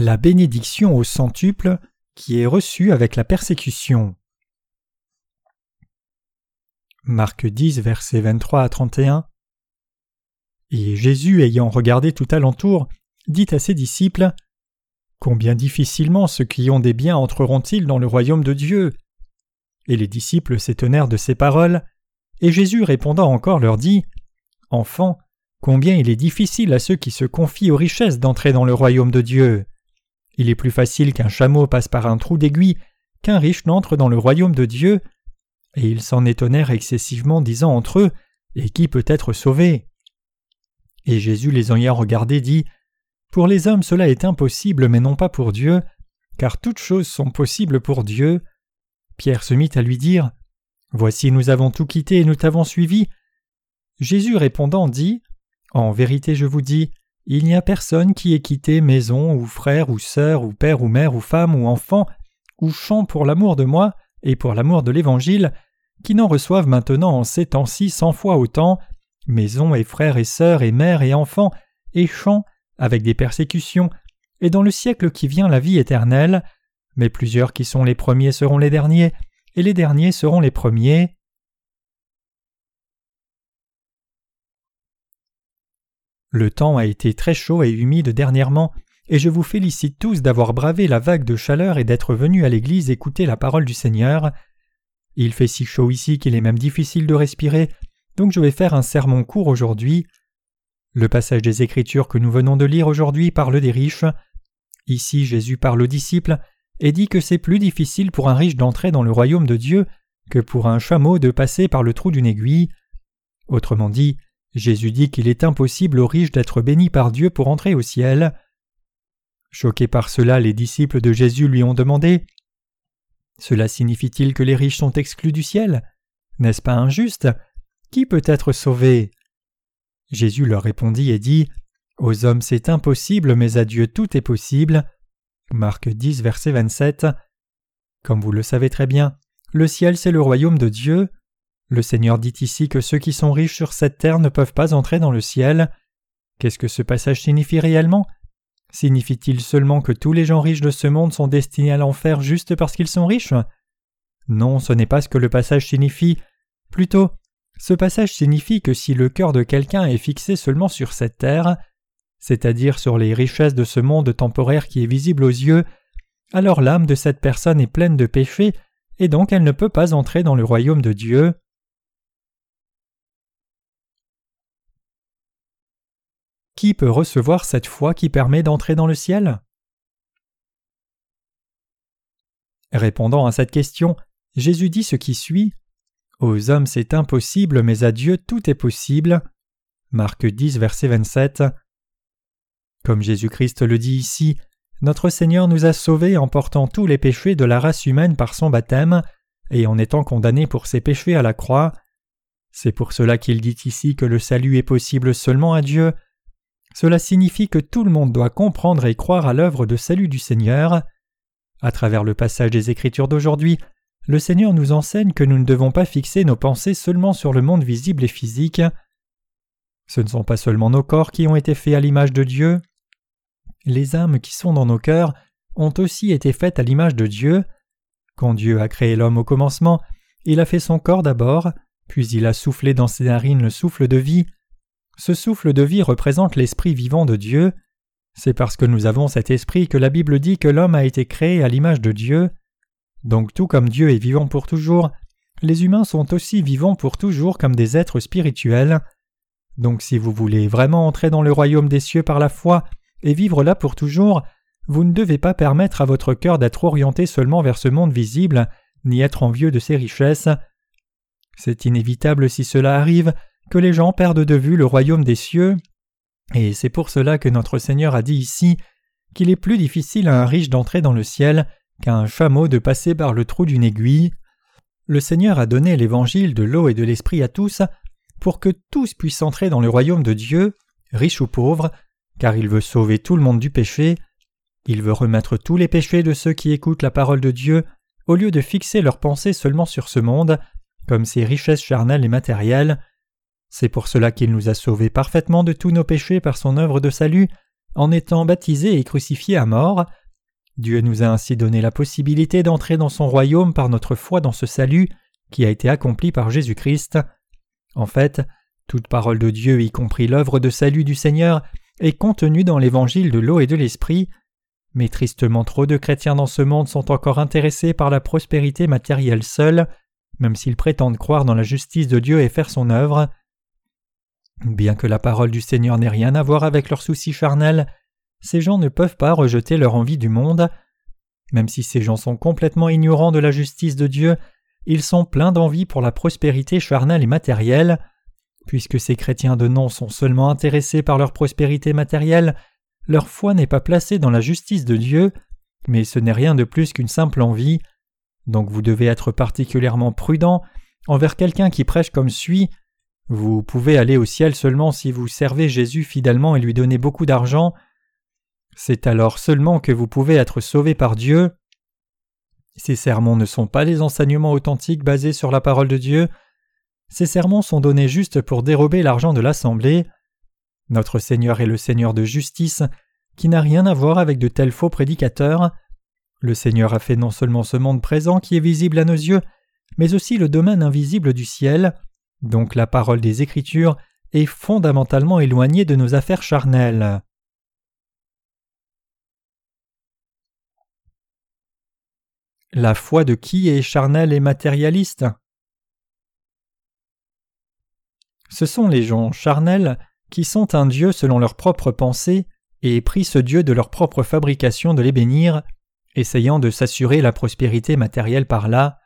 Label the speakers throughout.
Speaker 1: La bénédiction au centuple qui est reçue avec la persécution. Marc 10, versets 23 à 31. Et Jésus, ayant regardé tout alentour, dit à ses disciples Combien difficilement ceux qui ont des biens entreront-ils dans le royaume de Dieu? Et les disciples s'étonnèrent de ces paroles, et Jésus répondant encore leur dit Enfants, combien il est difficile à ceux qui se confient aux richesses d'entrer dans le royaume de Dieu. Il est plus facile qu'un chameau passe par un trou d'aiguille qu'un riche n'entre dans le royaume de Dieu. Et ils s'en étonnèrent excessivement, disant entre eux Et qui peut être sauvé? Et Jésus les ayant regardés dit Pour les hommes cela est impossible, mais non pas pour Dieu, car toutes choses sont possibles pour Dieu. Pierre se mit à lui dire Voici, nous avons tout quitté et nous t'avons suivi. Jésus répondant dit En vérité, je vous dis, il n'y a personne qui ait quitté maison, ou frère, ou sœur, ou père, ou mère, ou femme, ou enfant, ou champ pour l'amour de moi et pour l'amour de l'Évangile, qui n'en reçoivent maintenant en ces temps-ci cent fois autant, maison et frères et sœurs et mères et enfants, et champs, avec des persécutions, et dans le siècle qui vient la vie éternelle, mais plusieurs qui sont les premiers seront les derniers, et les derniers seront les premiers. Le temps a été très chaud et humide dernièrement, et je vous félicite tous d'avoir bravé la vague de chaleur et d'être venus à l'église écouter la parole du Seigneur. Il fait si chaud ici qu'il est même difficile de respirer, donc je vais faire un sermon court aujourd'hui. Le passage des Écritures que nous venons de lire aujourd'hui parle des riches. Ici Jésus parle aux disciples et dit que c'est plus difficile pour un riche d'entrer dans le royaume de Dieu que pour un chameau de passer par le trou d'une aiguille. Autrement dit, Jésus dit qu'il est impossible aux riches d'être bénis par Dieu pour entrer au ciel. Choqués par cela, les disciples de Jésus lui ont demandé Cela signifie-t-il que les riches sont exclus du ciel? N'est-ce pas injuste? Qui peut être sauvé? Jésus leur répondit et dit Aux hommes c'est impossible, mais à Dieu tout est possible. Marc 10, verset 27. Comme vous le savez très bien, le ciel c'est le royaume de Dieu. Le Seigneur dit ici que ceux qui sont riches sur cette terre ne peuvent pas entrer dans le ciel. Qu'est-ce que ce passage signifie réellement? Signifie-t-il seulement que tous les gens riches de ce monde sont destinés à l'enfer juste parce qu'ils sont riches? Non, ce n'est pas ce que le passage signifie. Plutôt, ce passage signifie que si le cœur de quelqu'un est fixé seulement sur cette terre, c'est-à-dire sur les richesses de ce monde temporaire qui est visible aux yeux, alors l'âme de cette personne est pleine de péchés et donc elle ne peut pas entrer dans le royaume de Dieu. Qui peut recevoir cette foi qui permet d'entrer dans le ciel? Répondant à cette question, Jésus dit ce qui suit Aux hommes c'est impossible, mais à Dieu tout est possible. Marc 10, verset 27. Comme Jésus-Christ le dit ici, notre Seigneur nous a sauvés en portant tous les péchés de la race humaine par son baptême, et en étant condamné pour ses péchés à la croix. C'est pour cela qu'il dit ici que le salut est possible seulement à Dieu. Cela signifie que tout le monde doit comprendre et croire à l'œuvre de salut du Seigneur. À travers le passage des Écritures d'aujourd'hui, le Seigneur nous enseigne que nous ne devons pas fixer nos pensées seulement sur le monde visible et physique. Ce ne sont pas seulement nos corps qui ont été faits à l'image de Dieu, les âmes qui sont dans nos cœurs ont aussi été faites à l'image de Dieu. Quand Dieu a créé l'homme au commencement, il a fait son corps d'abord, puis il a soufflé dans ses narines le souffle de vie. Ce souffle de vie représente l'esprit vivant de Dieu. C'est parce que nous avons cet esprit que la Bible dit que l'homme a été créé à l'image de Dieu. Donc tout comme Dieu est vivant pour toujours, les humains sont aussi vivants pour toujours comme des êtres spirituels. Donc si vous voulez vraiment entrer dans le royaume des cieux par la foi et vivre là pour toujours, vous ne devez pas permettre à votre cœur d'être orienté seulement vers ce monde visible, ni être envieux de ses richesses. C'est inévitable si cela arrive que les gens perdent de vue le royaume des cieux, et c'est pour cela que notre Seigneur a dit ici qu'il est plus difficile à un riche d'entrer dans le ciel qu'à un chameau de passer par le trou d'une aiguille. Le Seigneur a donné l'évangile de l'eau et de l'esprit à tous pour que tous puissent entrer dans le royaume de Dieu, riches ou pauvres, car il veut sauver tout le monde du péché, il veut remettre tous les péchés de ceux qui écoutent la parole de Dieu, au lieu de fixer leurs pensées seulement sur ce monde, comme ses richesses charnelles et matérielles. C'est pour cela qu'il nous a sauvés parfaitement de tous nos péchés par son œuvre de salut, en étant baptisés et crucifiés à mort. Dieu nous a ainsi donné la possibilité d'entrer dans son royaume par notre foi dans ce salut qui a été accompli par Jésus-Christ. En fait, toute parole de Dieu, y compris l'œuvre de salut du Seigneur, est contenue dans l'évangile de l'eau et de l'esprit, mais tristement trop de chrétiens dans ce monde sont encore intéressés par la prospérité matérielle seule, même s'ils prétendent croire dans la justice de Dieu et faire son œuvre. Bien que la parole du Seigneur n'ait rien à voir avec leurs soucis charnels, ces gens ne peuvent pas rejeter leur envie du monde. Même si ces gens sont complètement ignorants de la justice de Dieu, ils sont pleins d'envie pour la prospérité charnelle et matérielle. Puisque ces chrétiens de nom sont seulement intéressés par leur prospérité matérielle, leur foi n'est pas placée dans la justice de Dieu, mais ce n'est rien de plus qu'une simple envie. Donc vous devez être particulièrement prudent envers quelqu'un qui prêche comme suit vous pouvez aller au ciel seulement si vous servez Jésus fidèlement et lui donnez beaucoup d'argent. C'est alors seulement que vous pouvez être sauvé par Dieu. Ces sermons ne sont pas les enseignements authentiques basés sur la parole de Dieu. Ces sermons sont donnés juste pour dérober l'argent de l'Assemblée. Notre Seigneur est le Seigneur de justice, qui n'a rien à voir avec de tels faux prédicateurs. Le Seigneur a fait non seulement ce monde présent qui est visible à nos yeux, mais aussi le domaine invisible du ciel. Donc la parole des Écritures est fondamentalement éloignée de nos affaires charnelles. La foi de qui est charnelle et matérialiste? Ce sont les gens charnels qui sont un Dieu selon leur propre pensée et prient ce Dieu de leur propre fabrication de les bénir, essayant de s'assurer la prospérité matérielle par là.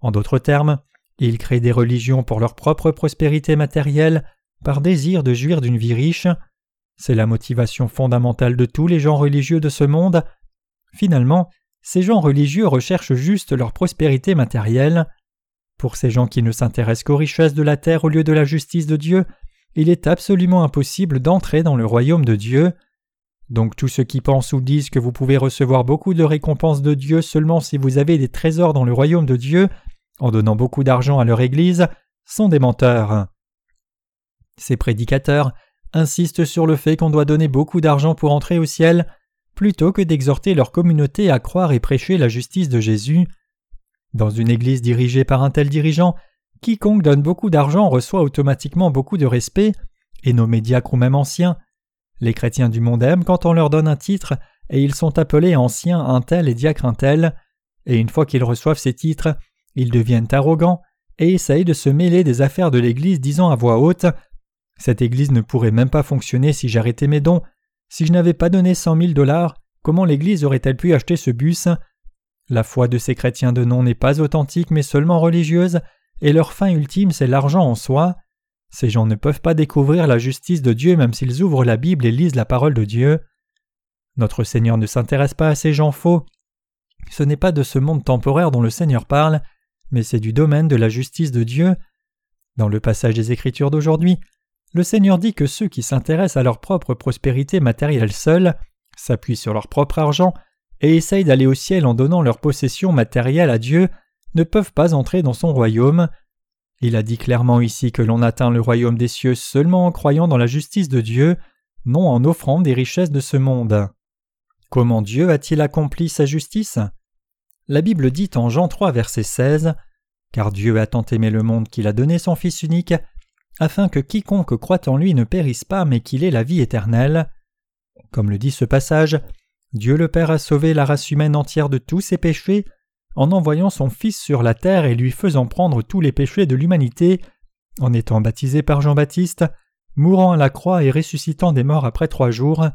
Speaker 1: En d'autres termes, ils créent des religions pour leur propre prospérité matérielle, par désir de jouir d'une vie riche. C'est la motivation fondamentale de tous les gens religieux de ce monde. Finalement, ces gens religieux recherchent juste leur prospérité matérielle. Pour ces gens qui ne s'intéressent qu'aux richesses de la terre au lieu de la justice de Dieu, il est absolument impossible d'entrer dans le royaume de Dieu. Donc tous ceux qui pensent ou disent que vous pouvez recevoir beaucoup de récompenses de Dieu seulement si vous avez des trésors dans le royaume de Dieu en donnant beaucoup d'argent à leur Église, sont des menteurs. Ces prédicateurs insistent sur le fait qu'on doit donner beaucoup d'argent pour entrer au ciel, plutôt que d'exhorter leur communauté à croire et prêcher la justice de Jésus. Dans une Église dirigée par un tel dirigeant, quiconque donne beaucoup d'argent reçoit automatiquement beaucoup de respect, et nos médiacres ou même anciens. Les chrétiens du monde aiment quand on leur donne un titre, et ils sont appelés anciens un tel et diacre un tel, et une fois qu'ils reçoivent ces titres, ils deviennent arrogants et essayent de se mêler des affaires de l'Église disant à voix haute Cette Église ne pourrait même pas fonctionner si j'arrêtais mes dons. Si je n'avais pas donné cent mille dollars, comment l'Église aurait-elle pu acheter ce bus? La foi de ces chrétiens de nom n'est pas authentique mais seulement religieuse, et leur fin ultime c'est l'argent en soi. Ces gens ne peuvent pas découvrir la justice de Dieu même s'ils ouvrent la Bible et lisent la parole de Dieu. Notre Seigneur ne s'intéresse pas à ces gens faux. Ce n'est pas de ce monde temporaire dont le Seigneur parle, mais c'est du domaine de la justice de Dieu. Dans le passage des Écritures d'aujourd'hui, le Seigneur dit que ceux qui s'intéressent à leur propre prospérité matérielle seule, s'appuient sur leur propre argent et essayent d'aller au ciel en donnant leur possession matérielle à Dieu, ne peuvent pas entrer dans son royaume. Il a dit clairement ici que l'on atteint le royaume des cieux seulement en croyant dans la justice de Dieu, non en offrant des richesses de ce monde. Comment Dieu a-t-il accompli sa justice? La Bible dit en Jean 3 verset 16 Car Dieu a tant aimé le monde qu'il a donné son Fils unique, afin que quiconque croit en lui ne périsse pas mais qu'il ait la vie éternelle. Comme le dit ce passage, Dieu le Père a sauvé la race humaine entière de tous ses péchés en envoyant son Fils sur la terre et lui faisant prendre tous les péchés de l'humanité, en étant baptisé par Jean-Baptiste, mourant à la croix et ressuscitant des morts après trois jours.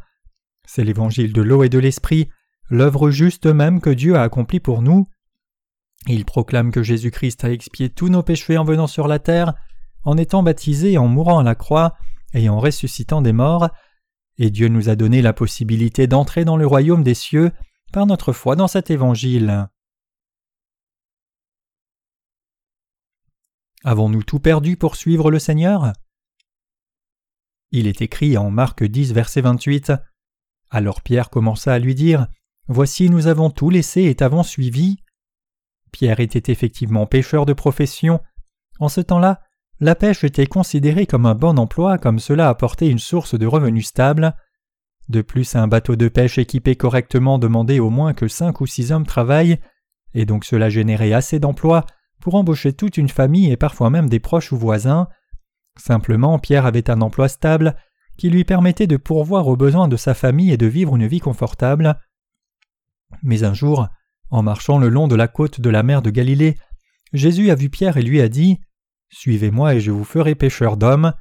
Speaker 1: C'est l'évangile de l'eau et de l'esprit, l'œuvre juste même que Dieu a accomplie pour nous. Il proclame que Jésus-Christ a expié tous nos péchés en venant sur la terre, en étant baptisé, en mourant à la croix et en ressuscitant des morts, et Dieu nous a donné la possibilité d'entrer dans le royaume des cieux par notre foi dans cet évangile. Avons-nous tout perdu pour suivre le Seigneur? Il est écrit en Marc 10, verset 28. Alors Pierre commença à lui dire Voici nous avons tout laissé et t'avons suivi. Pierre était effectivement pêcheur de profession. En ce temps-là, la pêche était considérée comme un bon emploi comme cela apportait une source de revenus stable. De plus, un bateau de pêche équipé correctement demandait au moins que cinq ou six hommes travaillent, et donc cela générait assez d'emplois pour embaucher toute une famille et parfois même des proches ou voisins. Simplement, Pierre avait un emploi stable qui lui permettait de pourvoir aux besoins de sa famille et de vivre une vie confortable. Mais un jour, en marchant le long de la côte de la mer de Galilée, Jésus a vu Pierre et lui a dit Suivez-moi et je vous ferai pêcheur d'hommes.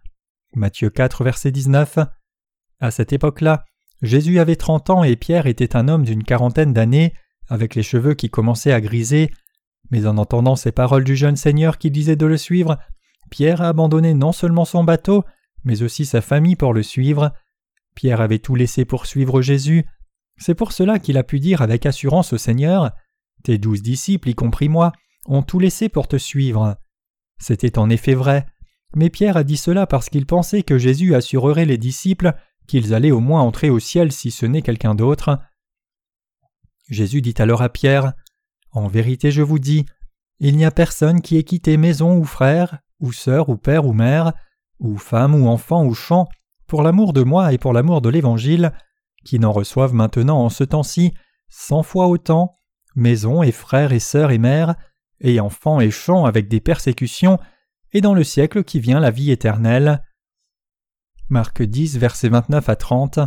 Speaker 1: Matthieu 4, verset 19. À cette époque-là, Jésus avait trente ans et Pierre était un homme d'une quarantaine d'années, avec les cheveux qui commençaient à griser. Mais en entendant ces paroles du jeune Seigneur qui disait de le suivre, Pierre a abandonné non seulement son bateau, mais aussi sa famille pour le suivre. Pierre avait tout laissé pour suivre Jésus. C'est pour cela qu'il a pu dire avec assurance au Seigneur Tes douze disciples, y compris moi, ont tout laissé pour te suivre. C'était en effet vrai, mais Pierre a dit cela parce qu'il pensait que Jésus assurerait les disciples qu'ils allaient au moins entrer au ciel si ce n'est quelqu'un d'autre. Jésus dit alors à Pierre En vérité, je vous dis, il n'y a personne qui ait quitté maison ou frère, ou sœur, ou père, ou mère, ou femme, ou enfant, ou champ, pour l'amour de moi et pour l'amour de l'Évangile, qui n'en reçoivent maintenant en ce temps-ci cent fois autant, maison et frères et sœurs et mères, et enfants et champs avec des persécutions, et dans le siècle qui vient la vie éternelle. Marc 10, versets 29 à 30.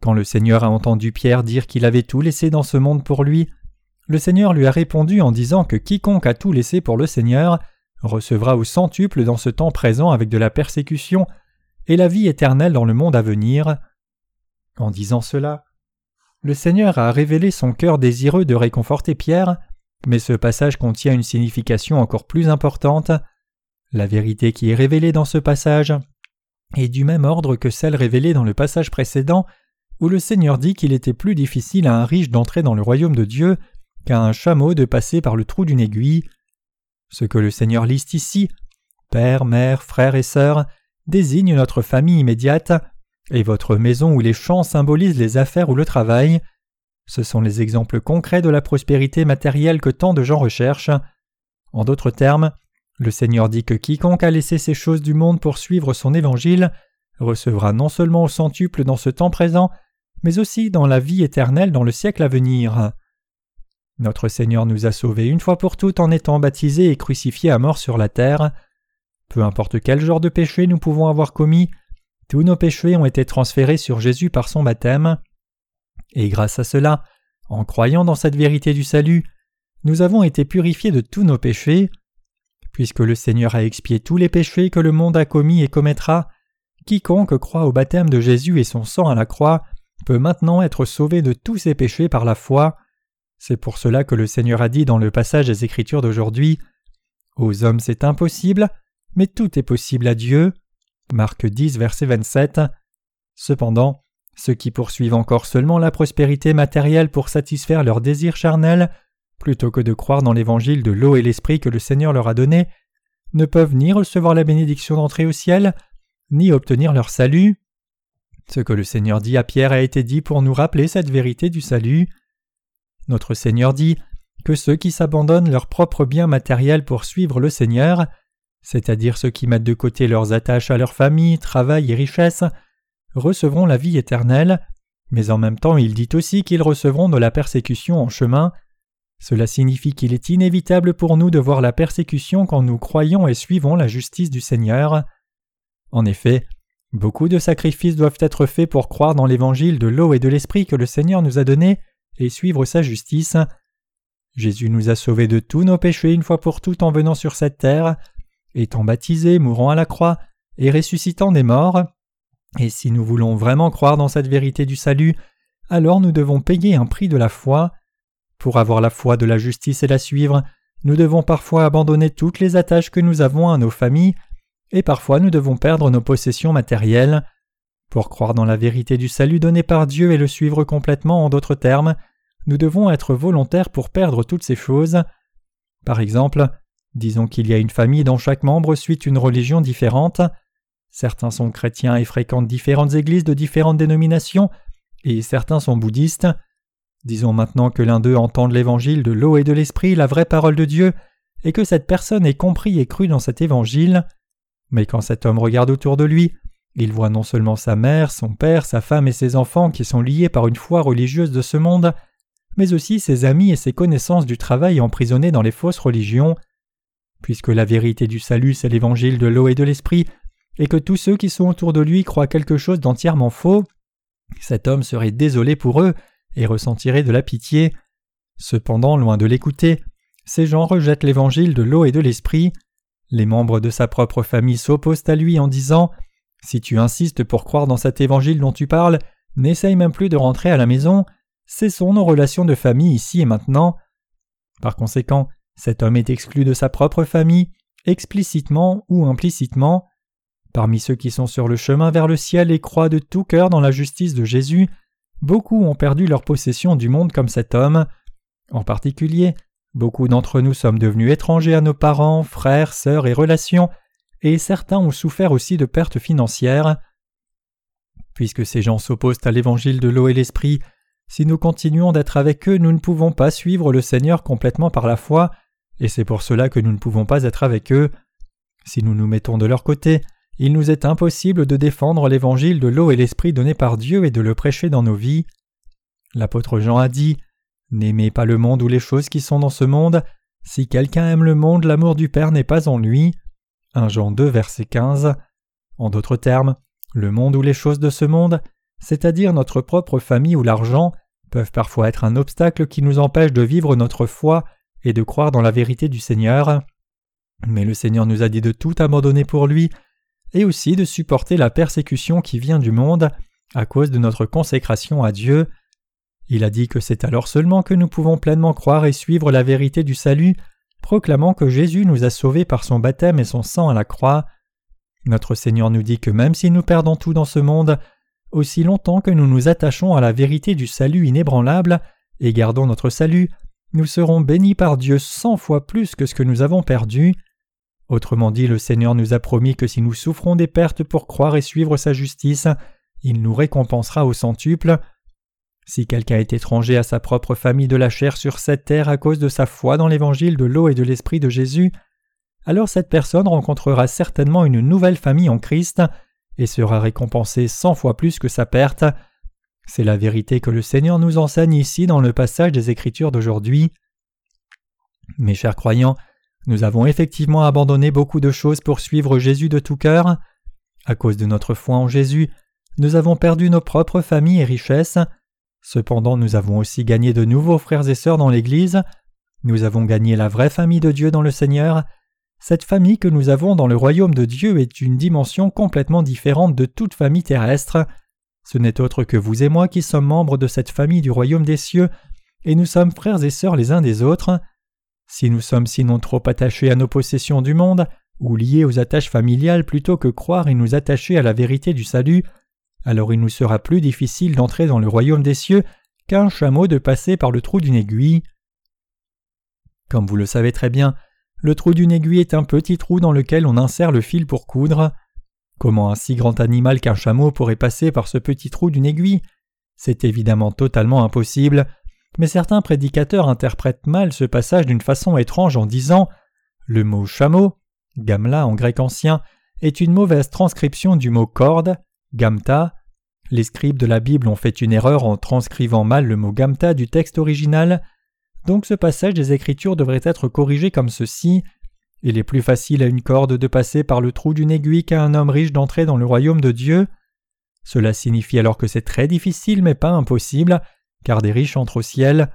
Speaker 1: Quand le Seigneur a entendu Pierre dire qu'il avait tout laissé dans ce monde pour lui, le Seigneur lui a répondu en disant que quiconque a tout laissé pour le Seigneur recevra au centuple dans ce temps présent avec de la persécution et la vie éternelle dans le monde à venir. En disant cela, le Seigneur a révélé son cœur désireux de réconforter Pierre, mais ce passage contient une signification encore plus importante. La vérité qui est révélée dans ce passage est du même ordre que celle révélée dans le passage précédent où le Seigneur dit qu'il était plus difficile à un riche d'entrer dans le royaume de Dieu qu'à un chameau de passer par le trou d'une aiguille. Ce que le Seigneur liste ici, père, mère, frères et sœurs, désigne notre famille immédiate, et votre maison ou les champs symbolisent les affaires ou le travail. Ce sont les exemples concrets de la prospérité matérielle que tant de gens recherchent. En d'autres termes, le Seigneur dit que quiconque a laissé ces choses du monde pour suivre son évangile recevra non seulement au centuple dans ce temps présent, mais aussi dans la vie éternelle dans le siècle à venir. Notre Seigneur nous a sauvés une fois pour toutes en étant baptisés et crucifiés à mort sur la terre. Peu importe quel genre de péché nous pouvons avoir commis, tous nos péchés ont été transférés sur Jésus par son baptême. Et grâce à cela, en croyant dans cette vérité du salut, nous avons été purifiés de tous nos péchés. Puisque le Seigneur a expié tous les péchés que le monde a commis et commettra, quiconque croit au baptême de Jésus et son sang à la croix peut maintenant être sauvé de tous ses péchés par la foi. C'est pour cela que le Seigneur a dit dans le passage des Écritures d'aujourd'hui Aux hommes c'est impossible, mais tout est possible à Dieu. Marc 10, verset 27. Cependant, ceux qui poursuivent encore seulement la prospérité matérielle pour satisfaire leurs désirs charnels, plutôt que de croire dans l'évangile de l'eau et l'esprit que le Seigneur leur a donné, ne peuvent ni recevoir la bénédiction d'entrer au ciel, ni obtenir leur salut. Ce que le Seigneur dit à Pierre a été dit pour nous rappeler cette vérité du salut. Notre Seigneur dit que ceux qui s'abandonnent leurs propres biens matériels pour suivre le Seigneur, c'est-à-dire ceux qui mettent de côté leurs attaches à leur famille, travail et richesse, recevront la vie éternelle, mais en même temps il dit aussi qu'ils recevront de la persécution en chemin. Cela signifie qu'il est inévitable pour nous de voir la persécution quand nous croyons et suivons la justice du Seigneur. En effet, beaucoup de sacrifices doivent être faits pour croire dans l'évangile de l'eau et de l'esprit que le Seigneur nous a donné et suivre sa justice. Jésus nous a sauvés de tous nos péchés une fois pour toutes en venant sur cette terre, étant baptisé, mourant à la croix et ressuscitant des morts. Et si nous voulons vraiment croire dans cette vérité du salut, alors nous devons payer un prix de la foi. Pour avoir la foi de la justice et la suivre, nous devons parfois abandonner toutes les attaches que nous avons à nos familles, et parfois nous devons perdre nos possessions matérielles. Pour croire dans la vérité du salut donné par Dieu et le suivre complètement en d'autres termes, nous devons être volontaires pour perdre toutes ces choses. Par exemple, disons qu'il y a une famille dont chaque membre suit une religion différente. Certains sont chrétiens et fréquentent différentes églises de différentes dénominations, et certains sont bouddhistes. Disons maintenant que l'un d'eux entende l'évangile de l'eau et de l'esprit, la vraie parole de Dieu, et que cette personne ait compris et cru dans cet évangile. Mais quand cet homme regarde autour de lui, Il voit non seulement sa mère, son père, sa femme et ses enfants qui sont liés par une foi religieuse de ce monde, mais aussi ses amis et ses connaissances du travail emprisonnés dans les fausses religions. Puisque la vérité du salut c'est l'évangile de l'eau et de l'esprit, et que tous ceux qui sont autour de lui croient quelque chose d'entièrement faux, cet homme serait désolé pour eux et ressentirait de la pitié. Cependant, loin de l'écouter, ces gens rejettent l'évangile de l'eau et de l'esprit. Les membres de sa propre famille s'opposent à lui en disant Si tu insistes pour croire dans cet évangile dont tu parles, n'essaye même plus de rentrer à la maison, cessons nos relations de famille ici et maintenant. Par conséquent, cet homme est exclu de sa propre famille, explicitement ou implicitement. Parmi ceux qui sont sur le chemin vers le ciel et croient de tout cœur dans la justice de Jésus, beaucoup ont perdu leur possession du monde comme cet homme. En particulier, beaucoup d'entre nous sommes devenus étrangers à nos parents, frères, sœurs et relations, et certains ont souffert aussi de pertes financières. Puisque ces gens s'opposent à l'évangile de l'eau et l'esprit, si nous continuons d'être avec eux, nous ne pouvons pas suivre le Seigneur complètement par la foi, et c'est pour cela que nous ne pouvons pas être avec eux. Si nous nous mettons de leur côté, il nous est impossible de défendre l'évangile de l'eau et l'esprit donné par Dieu et de le prêcher dans nos vies. L'apôtre Jean a dit N'aimez pas le monde ou les choses qui sont dans ce monde. Si quelqu'un aime le monde, l'amour du Père n'est pas en lui. 1 Jean 2, verset 15. En d'autres termes, le monde ou les choses de ce monde, c'est-à-dire notre propre famille ou l'argent, peuvent parfois être un obstacle qui nous empêche de vivre notre foi et de croire dans la vérité du Seigneur. Mais le Seigneur nous a dit de tout abandonner pour lui et aussi de supporter la persécution qui vient du monde à cause de notre consécration à Dieu. Il a dit que c'est alors seulement que nous pouvons pleinement croire et suivre la vérité du salut, proclamant que Jésus nous a sauvés par son baptême et son sang à la croix. Notre Seigneur nous dit que même si nous perdons tout dans ce monde, aussi longtemps que nous nous attachons à la vérité du salut inébranlable et gardons notre salut, nous serons bénis par Dieu cent fois plus que ce que nous avons perdu. Autrement dit, le Seigneur nous a promis que si nous souffrons des pertes pour croire et suivre sa justice, il nous récompensera au centuple. Si quelqu'un est étranger à sa propre famille de la chair sur cette terre à cause de sa foi dans l'évangile de l'eau et de l'esprit de Jésus, alors cette personne rencontrera certainement une nouvelle famille en Christ et sera récompensée cent fois plus que sa perte. C'est la vérité que le Seigneur nous enseigne ici dans le passage des Écritures d'aujourd'hui. Mes chers croyants, nous avons effectivement abandonné beaucoup de choses pour suivre Jésus de tout cœur. À cause de notre foi en Jésus, nous avons perdu nos propres familles et richesses. Cependant, nous avons aussi gagné de nouveaux frères et sœurs dans l'Église. Nous avons gagné la vraie famille de Dieu dans le Seigneur. Cette famille que nous avons dans le royaume de Dieu est une dimension complètement différente de toute famille terrestre. Ce n'est autre que vous et moi qui sommes membres de cette famille du royaume des cieux, et nous sommes frères et sœurs les uns des autres. Si nous sommes sinon trop attachés à nos possessions du monde, ou liés aux attaches familiales plutôt que croire et nous attacher à la vérité du salut, alors il nous sera plus difficile d'entrer dans le royaume des cieux qu'un chameau de passer par le trou d'une aiguille. Comme vous le savez très bien, le trou d'une aiguille est un petit trou dans lequel on insère le fil pour coudre. Comment un si grand animal qu'un chameau pourrait passer par ce petit trou d'une aiguille? C'est évidemment totalement impossible, mais certains prédicateurs interprètent mal ce passage d'une façon étrange en disant Le mot chameau, gamla en grec ancien, est une mauvaise transcription du mot corde, gamta. Les scribes de la Bible ont fait une erreur en transcrivant mal le mot gamta du texte original, donc ce passage des Écritures devrait être corrigé comme ceci. Il est plus facile à une corde de passer par le trou d'une aiguille qu'à un homme riche d'entrer dans le royaume de Dieu. Cela signifie alors que c'est très difficile mais pas impossible, car des riches entrent au ciel.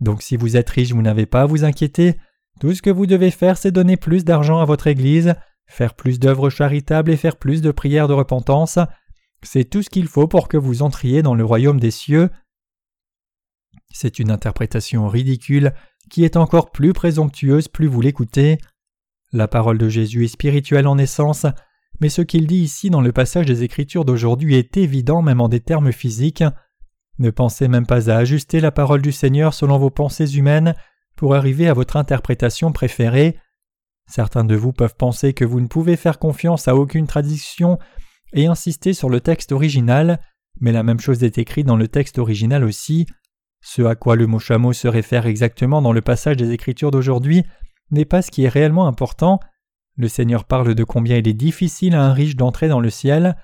Speaker 1: Donc si vous êtes riche, vous n'avez pas à vous inquiéter. Tout ce que vous devez faire, c'est donner plus d'argent à votre Église, faire plus d'œuvres charitables et faire plus de prières de repentance. C'est tout ce qu'il faut pour que vous entriez dans le royaume des cieux. C'est une interprétation ridicule qui est encore plus présomptueuse plus vous l'écoutez. La parole de Jésus est spirituelle en essence, mais ce qu'il dit ici dans le passage des Écritures d'aujourd'hui est évident même en des termes physiques. Ne pensez même pas à ajuster la parole du Seigneur selon vos pensées humaines pour arriver à votre interprétation préférée. Certains de vous peuvent penser que vous ne pouvez faire confiance à aucune tradition et insister sur le texte original, mais la même chose est écrite dans le texte original aussi. Ce à quoi le mot chameau se réfère exactement dans le passage des Écritures d'aujourd'hui n'est pas ce qui est réellement important. Le Seigneur parle de combien il est difficile à un riche d'entrer dans le ciel,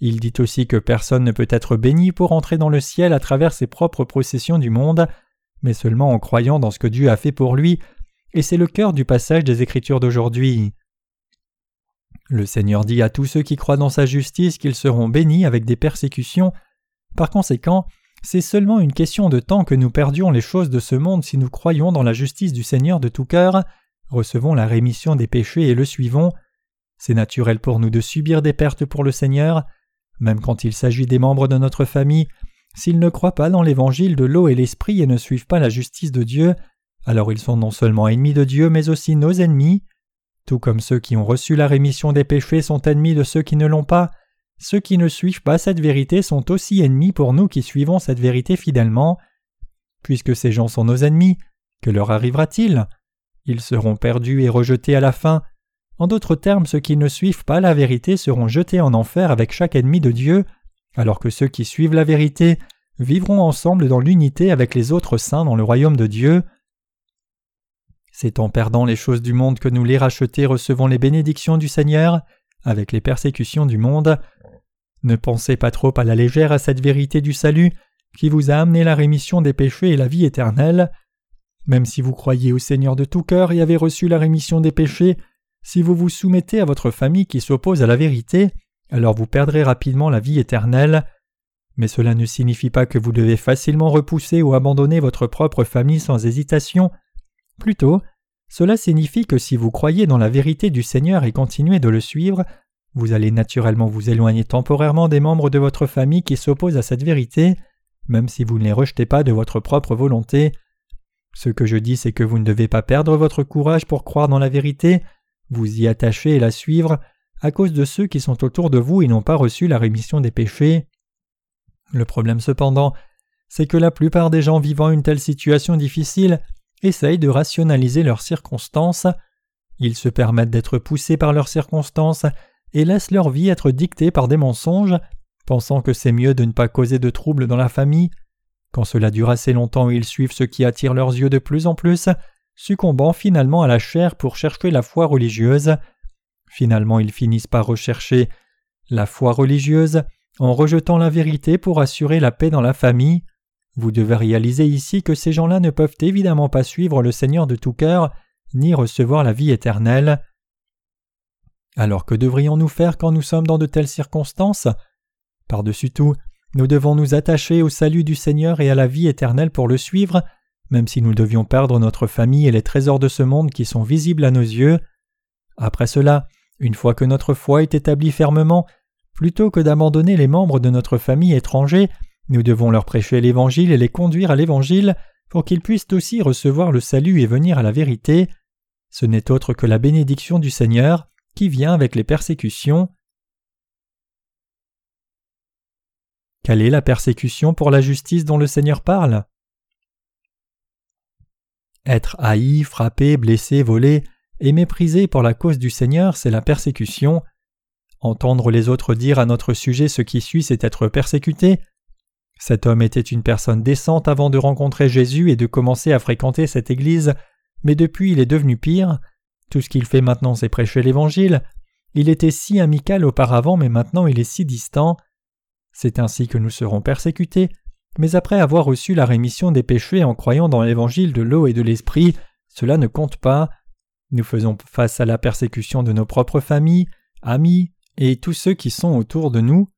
Speaker 1: Il dit aussi que personne ne peut être béni pour entrer dans le ciel à travers ses propres processions du monde, mais seulement en croyant dans ce que Dieu a fait pour lui, et c'est le cœur du passage des Écritures d'aujourd'hui. Le Seigneur dit à tous ceux qui croient dans sa justice qu'ils seront bénis avec des persécutions. Par conséquent, c'est seulement une question de temps que nous perdions les choses de ce monde si nous croyons dans la justice du Seigneur de tout cœur, recevons la rémission des péchés et le suivons. C'est naturel pour nous de subir des pertes pour le Seigneur, même quand il s'agit des membres de notre famille, s'ils ne croient pas dans l'évangile de l'eau et l'esprit et ne suivent pas la justice de Dieu, alors ils sont non seulement ennemis de Dieu mais aussi nos ennemis. Tout comme ceux qui ont reçu la rémission des péchés sont ennemis de ceux qui ne l'ont pas, ceux qui ne suivent pas cette vérité sont aussi ennemis pour nous qui suivons cette vérité fidèlement. Puisque ces gens sont nos ennemis, que leur arrivera-t-il? Ils seront perdus et rejetés à la fin. En d'autres termes, ceux qui ne suivent pas la vérité seront jetés en enfer avec chaque ennemi de Dieu, alors que ceux qui suivent la vérité vivront ensemble dans l'unité avec les autres saints dans le royaume de Dieu. C'est en perdant les choses du monde que nous les rachetés recevons les bénédictions du Seigneur, avec les persécutions du monde. Ne pensez pas trop à la légère à cette vérité du salut qui vous a amené la rémission des péchés et la vie éternelle. Même si vous croyez au Seigneur de tout cœur et avez reçu la rémission des péchés, si vous vous soumettez à votre famille qui s'oppose à la vérité, alors vous perdrez rapidement la vie éternelle. Mais cela ne signifie pas que vous devez facilement repousser ou abandonner votre propre famille sans hésitation. Plutôt, cela signifie que si vous croyez dans la vérité du Seigneur et continuez de le suivre, vous allez naturellement vous éloigner temporairement des membres de votre famille qui s'opposent à cette vérité, même si vous ne les rejetez pas de votre propre volonté. Ce que je dis, c'est que vous ne devez pas perdre votre courage pour croire dans la vérité, vous y attacher et la suivre à cause de ceux qui sont autour de vous et n'ont pas reçu la rémission des péchés. Le problème cependant, c'est que la plupart des gens vivant une telle situation difficile essayent de rationaliser leurs circonstances, ils se permettent d'être poussés par leurs circonstances et laissent leur vie être dictée par des mensonges, pensant que c'est mieux de ne pas causer de troubles dans la famille. Quand cela dure assez longtemps, ils suivent ce qui attire leurs yeux de plus en plus, succombant finalement à la chair pour chercher la foi religieuse. Finalement, ils finissent par rechercher la foi religieuse en rejetant la vérité pour assurer la paix dans la famille. Vous devez réaliser ici que ces gens-là ne peuvent évidemment pas suivre le Seigneur de tout cœur, ni recevoir la vie éternelle. Alors que devrions-nous faire quand nous sommes dans de telles circonstances? Par-dessus tout, nous devons nous attacher au salut du Seigneur et à la vie éternelle pour le suivre, même si nous devions perdre notre famille et les trésors de ce monde qui sont visibles à nos yeux. Après cela, une fois que notre foi est établie fermement, plutôt que d'abandonner les membres de notre famille étrangers, nous devons leur prêcher l'Évangile et les conduire à l'Évangile pour qu'ils puissent aussi recevoir le salut et venir à la vérité. Ce n'est autre que la bénédiction du Seigneur qui vient avec les persécutions. Quelle est la persécution pour la justice dont le Seigneur parle? Être haï, frappé, blessé, volé et méprisé pour la cause du Seigneur, c'est la persécution. Entendre les autres dire à notre sujet ce qui suit, c'est être persécuté. Cet homme était une personne décente avant de rencontrer Jésus et de commencer à fréquenter cette Église, mais depuis il est devenu pire. Tout ce qu'il fait maintenant, c'est prêcher l'Évangile. Il était si amical auparavant, mais maintenant il est si distant. C'est ainsi que nous serons persécutés, mais après avoir reçu la rémission des péchés en croyant dans l'Évangile de l'eau et de l'Esprit, cela ne compte pas. Nous faisons face à la persécution de nos propres familles, amis et tous ceux qui sont autour de nous.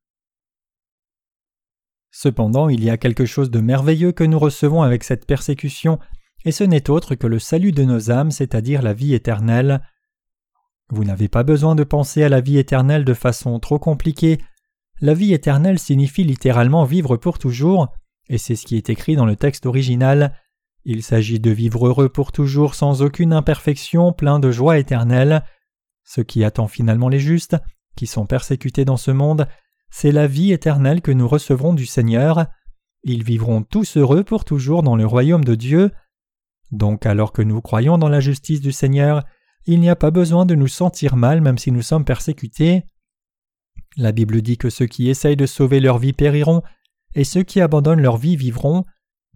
Speaker 1: Cependant, il y a quelque chose de merveilleux que nous recevons avec cette persécution, et ce n'est autre que le salut de nos âmes, c'est-à-dire la vie éternelle. Vous n'avez pas besoin de penser à la vie éternelle de façon trop compliquée. La vie éternelle signifie littéralement vivre pour toujours, et c'est ce qui est écrit dans le texte original. Il s'agit de vivre heureux pour toujours sans aucune imperfection, plein de joie éternelle. Ce qui attend finalement les justes, qui sont persécutés dans ce monde, c'est la vie éternelle que nous recevrons du Seigneur. Ils vivront tous heureux pour toujours dans le royaume de Dieu. Donc alors que nous croyons dans la justice du Seigneur, il n'y a pas besoin de nous sentir mal même si nous sommes persécutés. La Bible dit que ceux qui essayent de sauver leur vie périront, et ceux qui abandonnent leur vie vivront.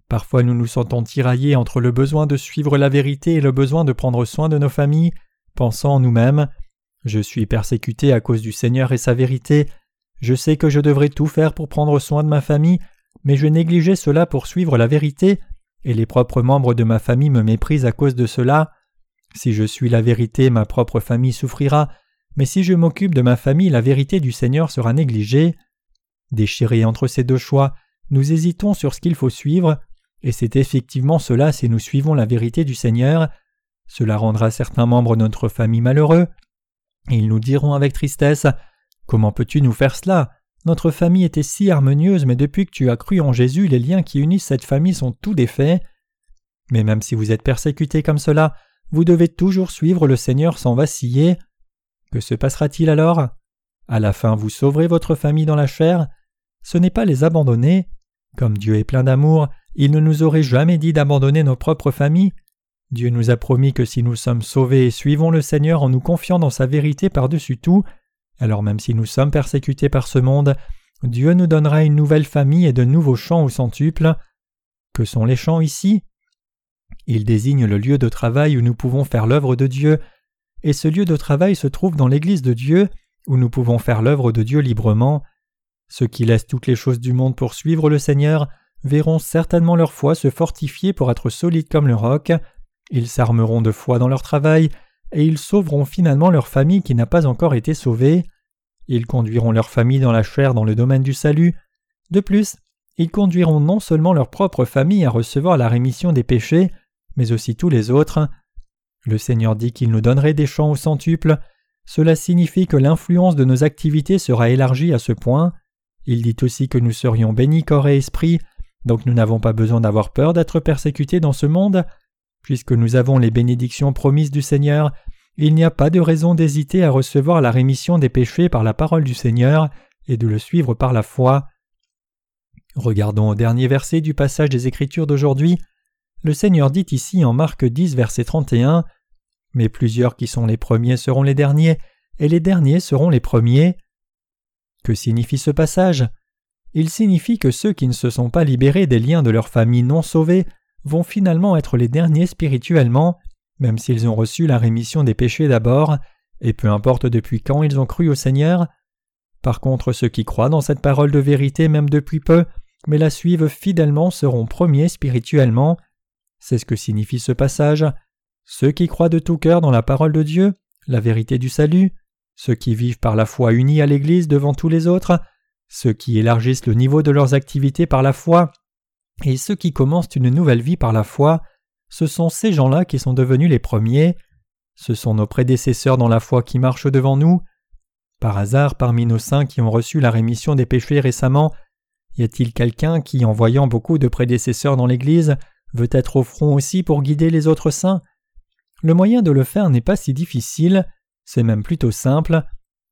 Speaker 1: Parfois nous nous sentons tiraillés entre le besoin de suivre la vérité et le besoin de prendre soin de nos familles, pensant en nous-mêmes Je suis persécuté à cause du Seigneur et sa vérité, Je sais que je devrais tout faire pour prendre soin de ma famille, mais je négligeais cela pour suivre la vérité, et les propres membres de ma famille me méprisent à cause de cela. Si je suis la vérité, ma propre famille souffrira, mais si je m'occupe de ma famille, la vérité du Seigneur sera négligée. Déchirés entre ces deux choix, nous hésitons sur ce qu'il faut suivre, et c'est effectivement cela si nous suivons la vérité du Seigneur. Cela rendra certains membres de notre famille malheureux. Ils nous diront avec tristesse Comment peux-tu nous faire cela? Notre famille était si harmonieuse, mais depuis que tu as cru en Jésus, les liens qui unissent cette famille sont tout défaits. Mais même si vous êtes persécuté comme cela, vous devez toujours suivre le Seigneur sans vaciller. Que se passera-t-il alors? À la fin, vous sauverez votre famille dans la chair? Ce n'est pas les abandonner. Comme Dieu est plein d'amour, il ne nous aurait jamais dit d'abandonner nos propres familles. Dieu nous a promis que si nous sommes sauvés et suivons le Seigneur en nous confiant dans sa vérité par-dessus tout, alors même si nous sommes persécutés par ce monde, Dieu nous donnera une nouvelle famille et de nouveaux champs au centuple. Que sont les champs ici? Ils désignent le lieu de travail où nous pouvons faire l'œuvre de Dieu, et ce lieu de travail se trouve dans l'Église de Dieu, où nous pouvons faire l'œuvre de Dieu librement. Ceux qui laissent toutes les choses du monde pour suivre le Seigneur verront certainement leur foi se fortifier pour être solides comme le roc, ils s'armeront de foi dans leur travail, et ils sauveront finalement leur famille qui n'a pas encore été sauvée. Ils conduiront leur famille dans la chair dans le domaine du salut. De plus, ils conduiront non seulement leur propre famille à recevoir la rémission des péchés, mais aussi tous les autres. Le Seigneur dit qu'il nous donnerait des champs au centuple. Cela signifie que l'influence de nos activités sera élargie à ce point. Il dit aussi que nous serions bénis corps et esprit, donc nous n'avons pas besoin d'avoir peur d'être persécutés dans ce monde. Puisque nous avons les bénédictions promises du Seigneur, il n'y a pas de raison d'hésiter à recevoir la rémission des péchés par la parole du Seigneur et de le suivre par la foi. Regardons au dernier verset du passage des Écritures d'aujourd'hui. Le Seigneur dit ici en Marc 10, verset 31 Mais plusieurs qui sont les premiers seront les derniers, et les derniers seront les premiers. Que signifie ce passage? Il signifie que ceux qui ne se sont pas libérés des liens de leur famille non sauvée vont finalement être les derniers spirituellement, même s'ils ont reçu la rémission des péchés d'abord, et peu importe depuis quand ils ont cru au Seigneur. Par contre, ceux qui croient dans cette parole de vérité même depuis peu, mais la suivent fidèlement seront premiers spirituellement. C'est ce que signifie ce passage. Ceux qui croient de tout cœur dans la parole de Dieu, la vérité du salut, ceux qui vivent par la foi unis à l'Église devant tous les autres, ceux qui élargissent le niveau de leurs activités par la foi et ceux qui commencent une nouvelle vie par la foi, ce sont ces gens-là qui sont devenus les premiers. Ce sont nos prédécesseurs dans la foi qui marchent devant nous. Par hasard, parmi nos saints qui ont reçu la rémission des péchés récemment, y a-t-il quelqu'un qui, en voyant beaucoup de prédécesseurs dans l'Église, veut être au front aussi pour guider les autres saints Le moyen de le faire n'est pas si difficile, c'est même plutôt simple.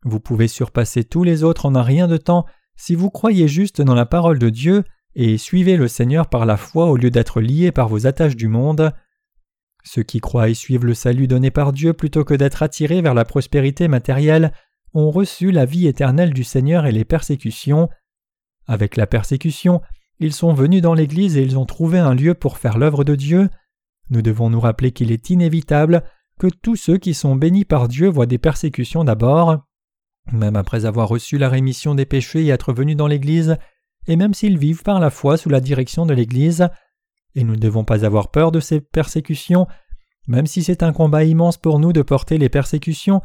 Speaker 1: Vous pouvez surpasser tous les autres en un rien de temps si vous croyez juste dans la parole de Dieu et suivez le Seigneur par la foi au lieu d'être liés par vos attaches du monde. Ceux qui croient et suivent le salut donné par Dieu plutôt que d'être attirés vers la prospérité matérielle ont reçu la vie éternelle du Seigneur et les persécutions. Avec la persécution, ils sont venus dans l'Église et ils ont trouvé un lieu pour faire l'œuvre de Dieu. Nous devons nous rappeler qu'il est inévitable que tous ceux qui sont bénis par Dieu voient des persécutions d'abord. Même après avoir reçu la rémission des péchés et être venus dans l'Église, et même s'ils vivent par la foi sous la direction de l'Église, et nous ne devons pas avoir peur de ces persécutions, même si c'est un combat immense pour nous de porter les persécutions,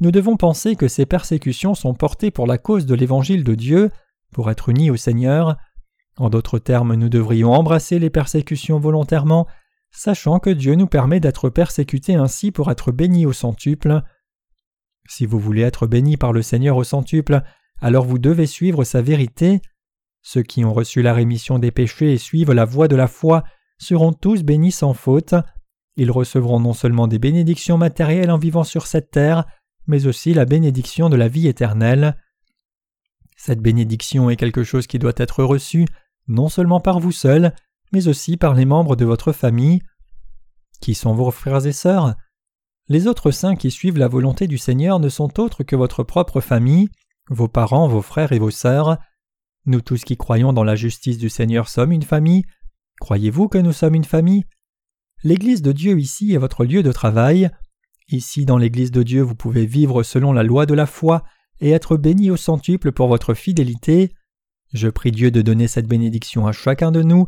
Speaker 1: nous devons penser que ces persécutions sont portées pour la cause de l'Évangile de Dieu, pour être unis au Seigneur. En d'autres termes, nous devrions embrasser les persécutions volontairement, sachant que Dieu nous permet d'être persécutés ainsi pour être bénis au centuple. Si vous voulez être bénis par le Seigneur au centuple, alors vous devez suivre sa vérité. Ceux qui ont reçu la rémission des péchés et suivent la voie de la foi seront tous bénis sans faute. Ils recevront non seulement des bénédictions matérielles en vivant sur cette terre, mais aussi la bénédiction de la vie éternelle. Cette bénédiction est quelque chose qui doit être reçu non seulement par vous seuls, mais aussi par les membres de votre famille. Qui sont vos frères et sœurs? Les autres saints qui suivent la volonté du Seigneur ne sont autres que votre propre famille, vos parents, vos frères et vos sœurs. Nous tous qui croyons dans la justice du Seigneur sommes une famille. Croyez-vous que nous sommes une famille? L'Église de Dieu ici est votre lieu de travail. Ici, dans l'Église de Dieu, vous pouvez vivre selon la loi de la foi, et être bénis au centuple pour votre fidélité. Je prie Dieu de donner cette bénédiction à chacun de nous.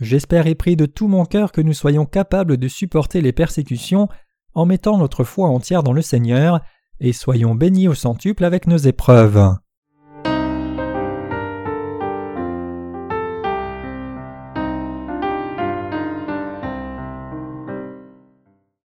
Speaker 1: J'espère et prie de tout mon cœur que nous soyons capables de supporter les persécutions en mettant notre foi entière dans le Seigneur, et soyons bénis au centuple avec nos épreuves.